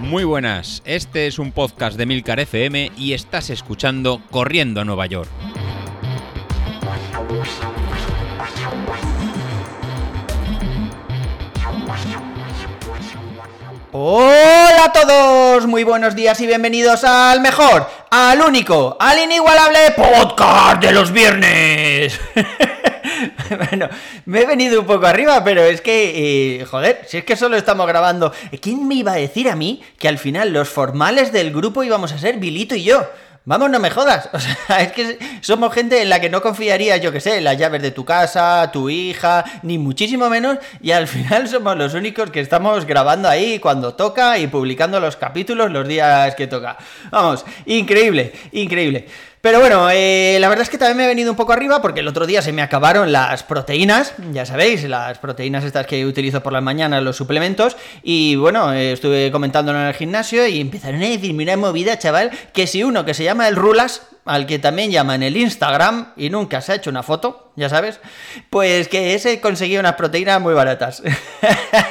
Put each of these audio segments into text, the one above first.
Muy buenas, este es un podcast de Milcar FM y estás escuchando Corriendo a Nueva York. Hola a todos, muy buenos días y bienvenidos al mejor, al único, al inigualable podcast de los viernes. bueno, me he venido un poco arriba, pero es que, eh, joder, si es que solo estamos grabando. ¿Quién me iba a decir a mí que al final los formales del grupo íbamos a ser Vilito y yo? Vamos, no me jodas. O sea, es que somos gente en la que no confiaría, yo que sé, las llaves de tu casa, tu hija, ni muchísimo menos. Y al final somos los únicos que estamos grabando ahí cuando toca y publicando los capítulos los días que toca. Vamos, increíble, increíble. Pero bueno, eh, la verdad es que también me he venido un poco arriba porque el otro día se me acabaron las proteínas, ya sabéis, las proteínas estas que utilizo por las mañanas, los suplementos, y bueno, eh, estuve comentándolo en el gimnasio y empezaron a decirme una movida, chaval, que si uno que se llama el Rulas, al que también llaman el Instagram y nunca se ha hecho una foto, ya sabes, pues que ese conseguía unas proteínas muy baratas.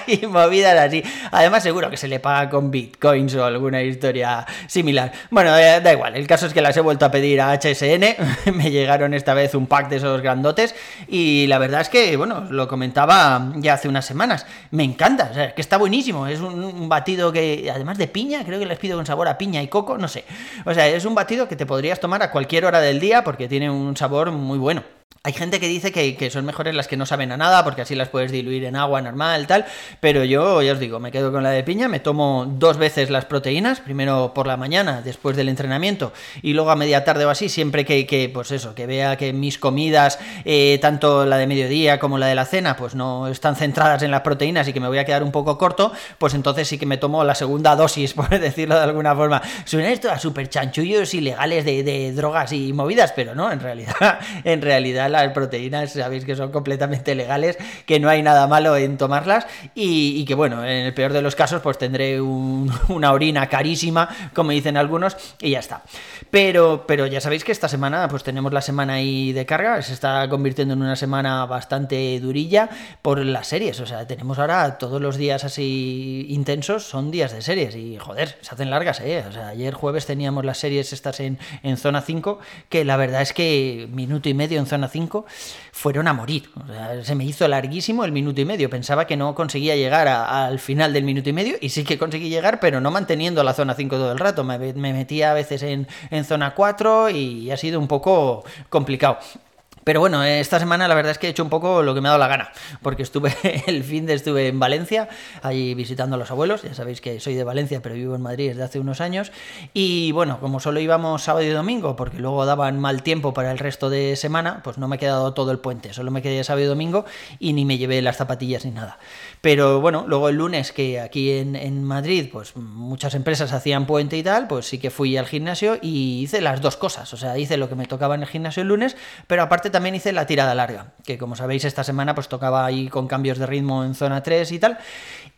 Y movidas así. Además seguro que se le paga con bitcoins o alguna historia similar. Bueno, eh, da igual, el caso es que las he vuelto a pedir a HSN, me llegaron esta vez un pack de esos grandotes. Y la verdad es que, bueno, lo comentaba ya hace unas semanas, me encanta, o sea, que está buenísimo, es un, un batido que además de piña, creo que les pido con sabor a piña y coco, no sé, o sea, es un batido que te podrías tomar a cualquier hora del día porque tiene un sabor muy bueno. Hay gente que dice que, son mejores las que no saben a nada, porque así las puedes diluir en agua normal, tal. Pero yo, ya os digo, me quedo con la de piña, me tomo dos veces las proteínas, primero por la mañana, después del entrenamiento, y luego a media tarde o así, siempre que, que pues eso, que vea que mis comidas, eh, tanto la de mediodía como la de la cena, pues no están centradas en las proteínas y que me voy a quedar un poco corto, pues entonces sí que me tomo la segunda dosis, por decirlo de alguna forma. Suena esto a súper chanchullos ilegales de, de drogas y movidas, pero no, en realidad, en realidad las proteínas sabéis que son completamente legales, que no hay nada malo en tomarlas y, que bueno, en el peor de los casos pues tendré una orina carísima, como dicen algunos, y ya está. Pero, pero ya sabéis que esta semana pues tenemos la semana ahí de carga, se está convirtiendo en una semana bastante durilla por las series, o sea, tenemos ahora todos los días así intensos, son días de series y joder, se hacen largas, ¿eh? O sea, ayer jueves teníamos las series estas en, en zona 5, que la verdad es que minuto y medio en zona 5 fueron a morir. se me hizo larguísimo el minuto y medio. Pensaba que no conseguía llegar al final del minuto y medio y sí que conseguí llegar, pero no manteniendo la zona 5 todo el rato. Me, me metía a veces en, en zona 4 y ha sido un poco complicado. Pero bueno, esta semana la verdad es que he hecho un poco lo que me ha dado la gana, porque estuve el fin de estuve en Valencia, allí visitando a los abuelos, ya sabéis que soy de Valencia, pero vivo en Madrid desde hace unos años, y bueno, como solo íbamos sábado y domingo, porque luego daban mal tiempo para el resto de semana, pues no me he quedado todo el puente, solo me quedé sábado y domingo y ni me llevé las zapatillas ni nada. Pero bueno, luego el lunes que aquí en, en Madrid, pues muchas empresas hacían puente y tal, pues sí que fui al gimnasio y hice las dos cosas, o sea, hice lo que me tocaba en el gimnasio el lunes, pero aparte también hice la tirada larga, que como sabéis esta semana pues tocaba ahí con cambios de ritmo en zona 3 y tal.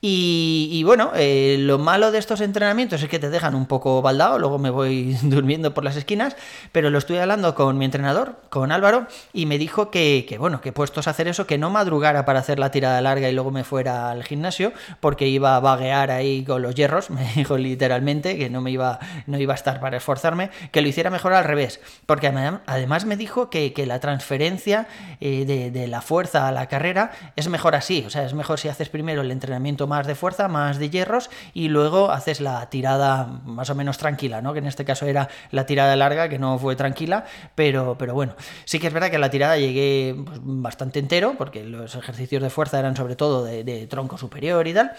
Y, bueno, eh, lo malo de estos entrenamientos es que te dejan un poco baldado, luego me voy durmiendo por las esquinas, pero lo estoy hablando con mi entrenador, con Álvaro, y me dijo que, que, bueno, que puestos a hacer eso, que no madrugara para hacer la tirada larga y luego me fuera al gimnasio, porque iba a vaguear ahí con los hierros, me dijo literalmente que no me iba, no iba a estar para esforzarme, que lo hiciera mejor al revés, porque además me dijo que, que la transferencia eh, de, la fuerza a la carrera es mejor así, o sea, es mejor si haces primero el entrenamiento más de fuerza, más de hierros y luego haces la tirada más o menos tranquila, ¿no? Que en este caso era la tirada larga, que no fue tranquila, pero, pero bueno, sí que es verdad que la tirada llegué pues, bastante entero, porque los ejercicios de fuerza eran sobre todo de, de tronco superior y tal,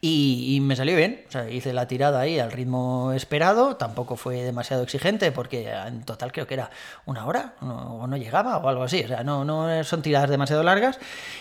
y, me salió bien, hice la tirada ahí al ritmo esperado, tampoco fue demasiado exigente porque en total creo que era una hora o no, llegaba o algo así, o sea, no, no son tiradas demasiado largas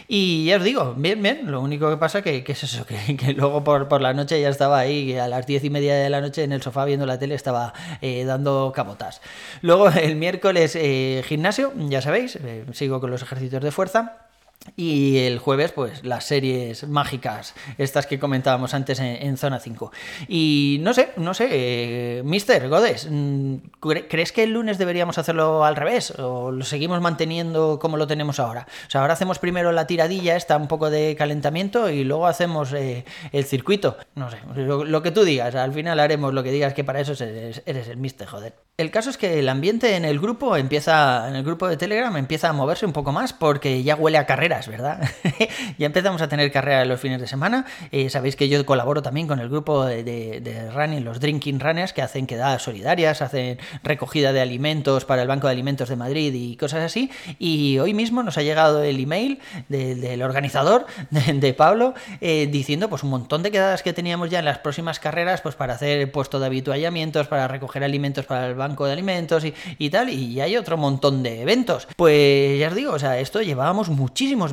y ya os digo, bien, bien, lo único que pasa que, que es eso, que, luego por, por, la noche ya estaba ahí, a las diez y media de la noche en el sofá viendo la tele estaba eh, dando cabotas. Luego el miércoles eh, gimnasio, ya sabéis, eh, sigo con los ejercicios de fuerza. Y el jueves, pues las series mágicas, estas que comentábamos antes en, Zona 5. Y no sé, no sé, eh, Mister Godes, mm, ¿crees que el lunes deberíamos hacerlo al revés? ¿O lo seguimos manteniendo como lo tenemos ahora? O sea, ahora hacemos primero la tiradilla, está un poco de calentamiento, y luego hacemos eh, el circuito. No sé, lo, que tú digas, al final haremos lo que digas, que para eso eres, eres el Mister, joder. El caso es que el ambiente en el grupo empieza, en el grupo de Telegram empieza a moverse un poco más porque ya huele a carreras, ¿verdad? ya empezamos a tener carreras los fines de semana. Eh, sabéis que yo colaboro también con el grupo de, running, los Drinking Runners, que hacen quedadas solidarias, hacen recogida de alimentos para el Banco de Alimentos de Madrid y cosas así. Y hoy mismo nos ha llegado el email del organizador, de, Pablo, eh, diciendo pues un montón de quedadas que teníamos ya en las próximas carreras, pues para hacer puesto de habituallamientos, para recoger alimentos para el Banco de alimentos y, tal, y hay otro montón de eventos. Pues ya os digo, o sea, esto llevábamos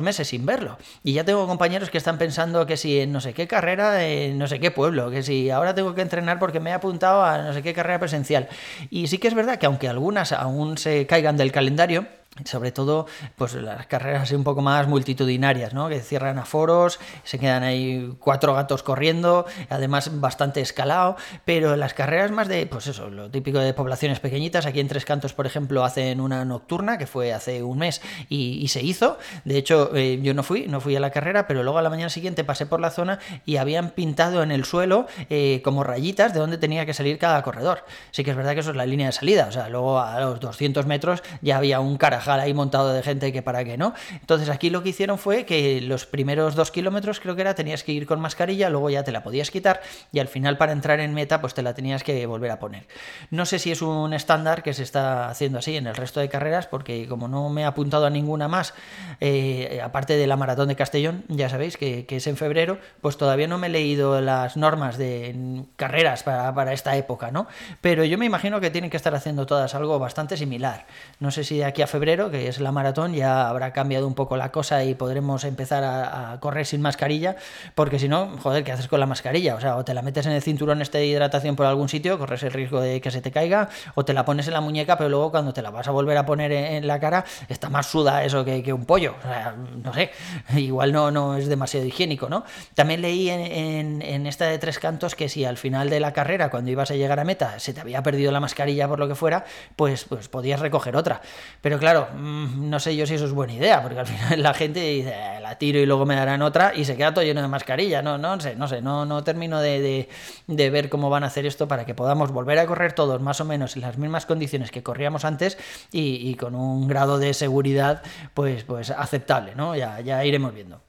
meses sin verlo. Y ya tengo compañeros que están pensando que si en no sé qué carrera, en no sé qué pueblo, que si ahora tengo que entrenar porque me he apuntado a no sé qué carrera presencial. Y sí que es verdad que aunque algunas aún se caigan del calendario, sobre todo pues las carreras así un poco más multitudinarias, ¿no? que cierran a foros, se quedan ahí cuatro gatos corriendo, además bastante escalado, pero las carreras más de, pues eso, lo típico de poblaciones pequeñitas, aquí en Tres Cantos, por ejemplo, hacen una nocturna que fue hace un mes y, se hizo, de hecho eh, yo no fui, no fui a la carrera, pero luego a la mañana siguiente pasé por la zona y habían pintado en el suelo eh, como rayitas de donde tenía que salir cada corredor. Sí que es verdad que eso es la línea de salida, o sea, luego a los 200 metros ya había un cara ahí montado de gente que para qué, ¿no? Entonces aquí lo que hicieron fue que los primeros dos kilómetros creo que era tenías que ir con mascarilla, luego ya te la podías quitar y al final para entrar en meta pues te la tenías que volver a poner. No sé si es un estándar que se está haciendo así en el resto de carreras porque como no me he apuntado a ninguna más, eh, aparte de la maratón de Castellón, ya sabéis que, es en febrero, pues todavía no me he leído las normas de carreras para, para esta época, ¿no? Pero yo me imagino que tienen que estar haciendo todas algo bastante similar. No sé si de aquí a febrero que es la maratón, ya habrá cambiado un poco la cosa y podremos empezar a, correr sin mascarilla, porque si no, joder, ¿qué haces con la mascarilla? O sea, o te la metes en el cinturón este de hidratación por algún sitio, corres el riesgo de que se te caiga, o te la pones en la muñeca, pero luego cuando te la vas a volver a poner en, la cara, está más suda eso que, un pollo. O sea, no sé, igual no, no es demasiado higiénico, ¿no? También leí en, en esta de tres cantos que si al final de la carrera, cuando ibas a llegar a meta, se te había perdido la mascarilla por lo que fuera, pues, pues podías recoger otra. Pero claro, Mm, no sé yo si eso es buena idea, porque al final la gente dice, eh, la tiro y luego me darán otra y se queda todo lleno de mascarilla. No, no sé, no sé, no, no termino de, ver cómo van a hacer esto para que podamos volver a correr todos más o menos en las mismas condiciones que corríamos antes y, con un grado de seguridad pues, pues aceptable, ¿no? Ya, ya iremos viendo.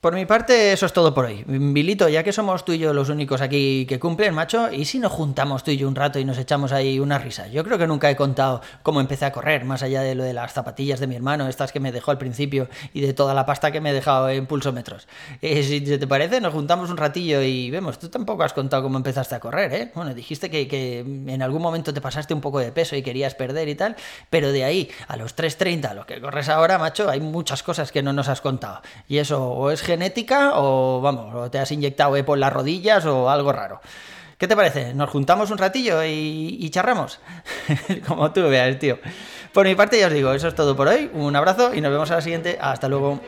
Por mi parte, eso es todo por hoy. Vilito, ya que somos tú y yo los únicos aquí que cumplen, macho, ¿y si nos juntamos tú y yo un rato y nos echamos ahí una risa? Yo creo que nunca he contado cómo empecé a correr, más allá de lo de las zapatillas de mi hermano, estas que me dejó al principio, y de toda la pasta que me he dejado en pulsómetros. Eh, si te parece, nos juntamos un ratillo y vemos, tú tampoco has contado cómo empezaste a correr, ¿eh? Bueno, dijiste que, en algún momento te pasaste un poco de peso y querías perder y tal, pero de ahí a los 3.30, lo que corres ahora, macho, hay muchas cosas que no nos has contado. Y eso o es genética o vamos, o te has inyectado por las rodillas o algo raro. ¿Qué te parece? ¿Nos juntamos un ratillo y, y charramos? Como tú veas, tío. Por mi parte ya os digo, eso es todo por hoy. Un abrazo y nos vemos a la siguiente. Hasta luego.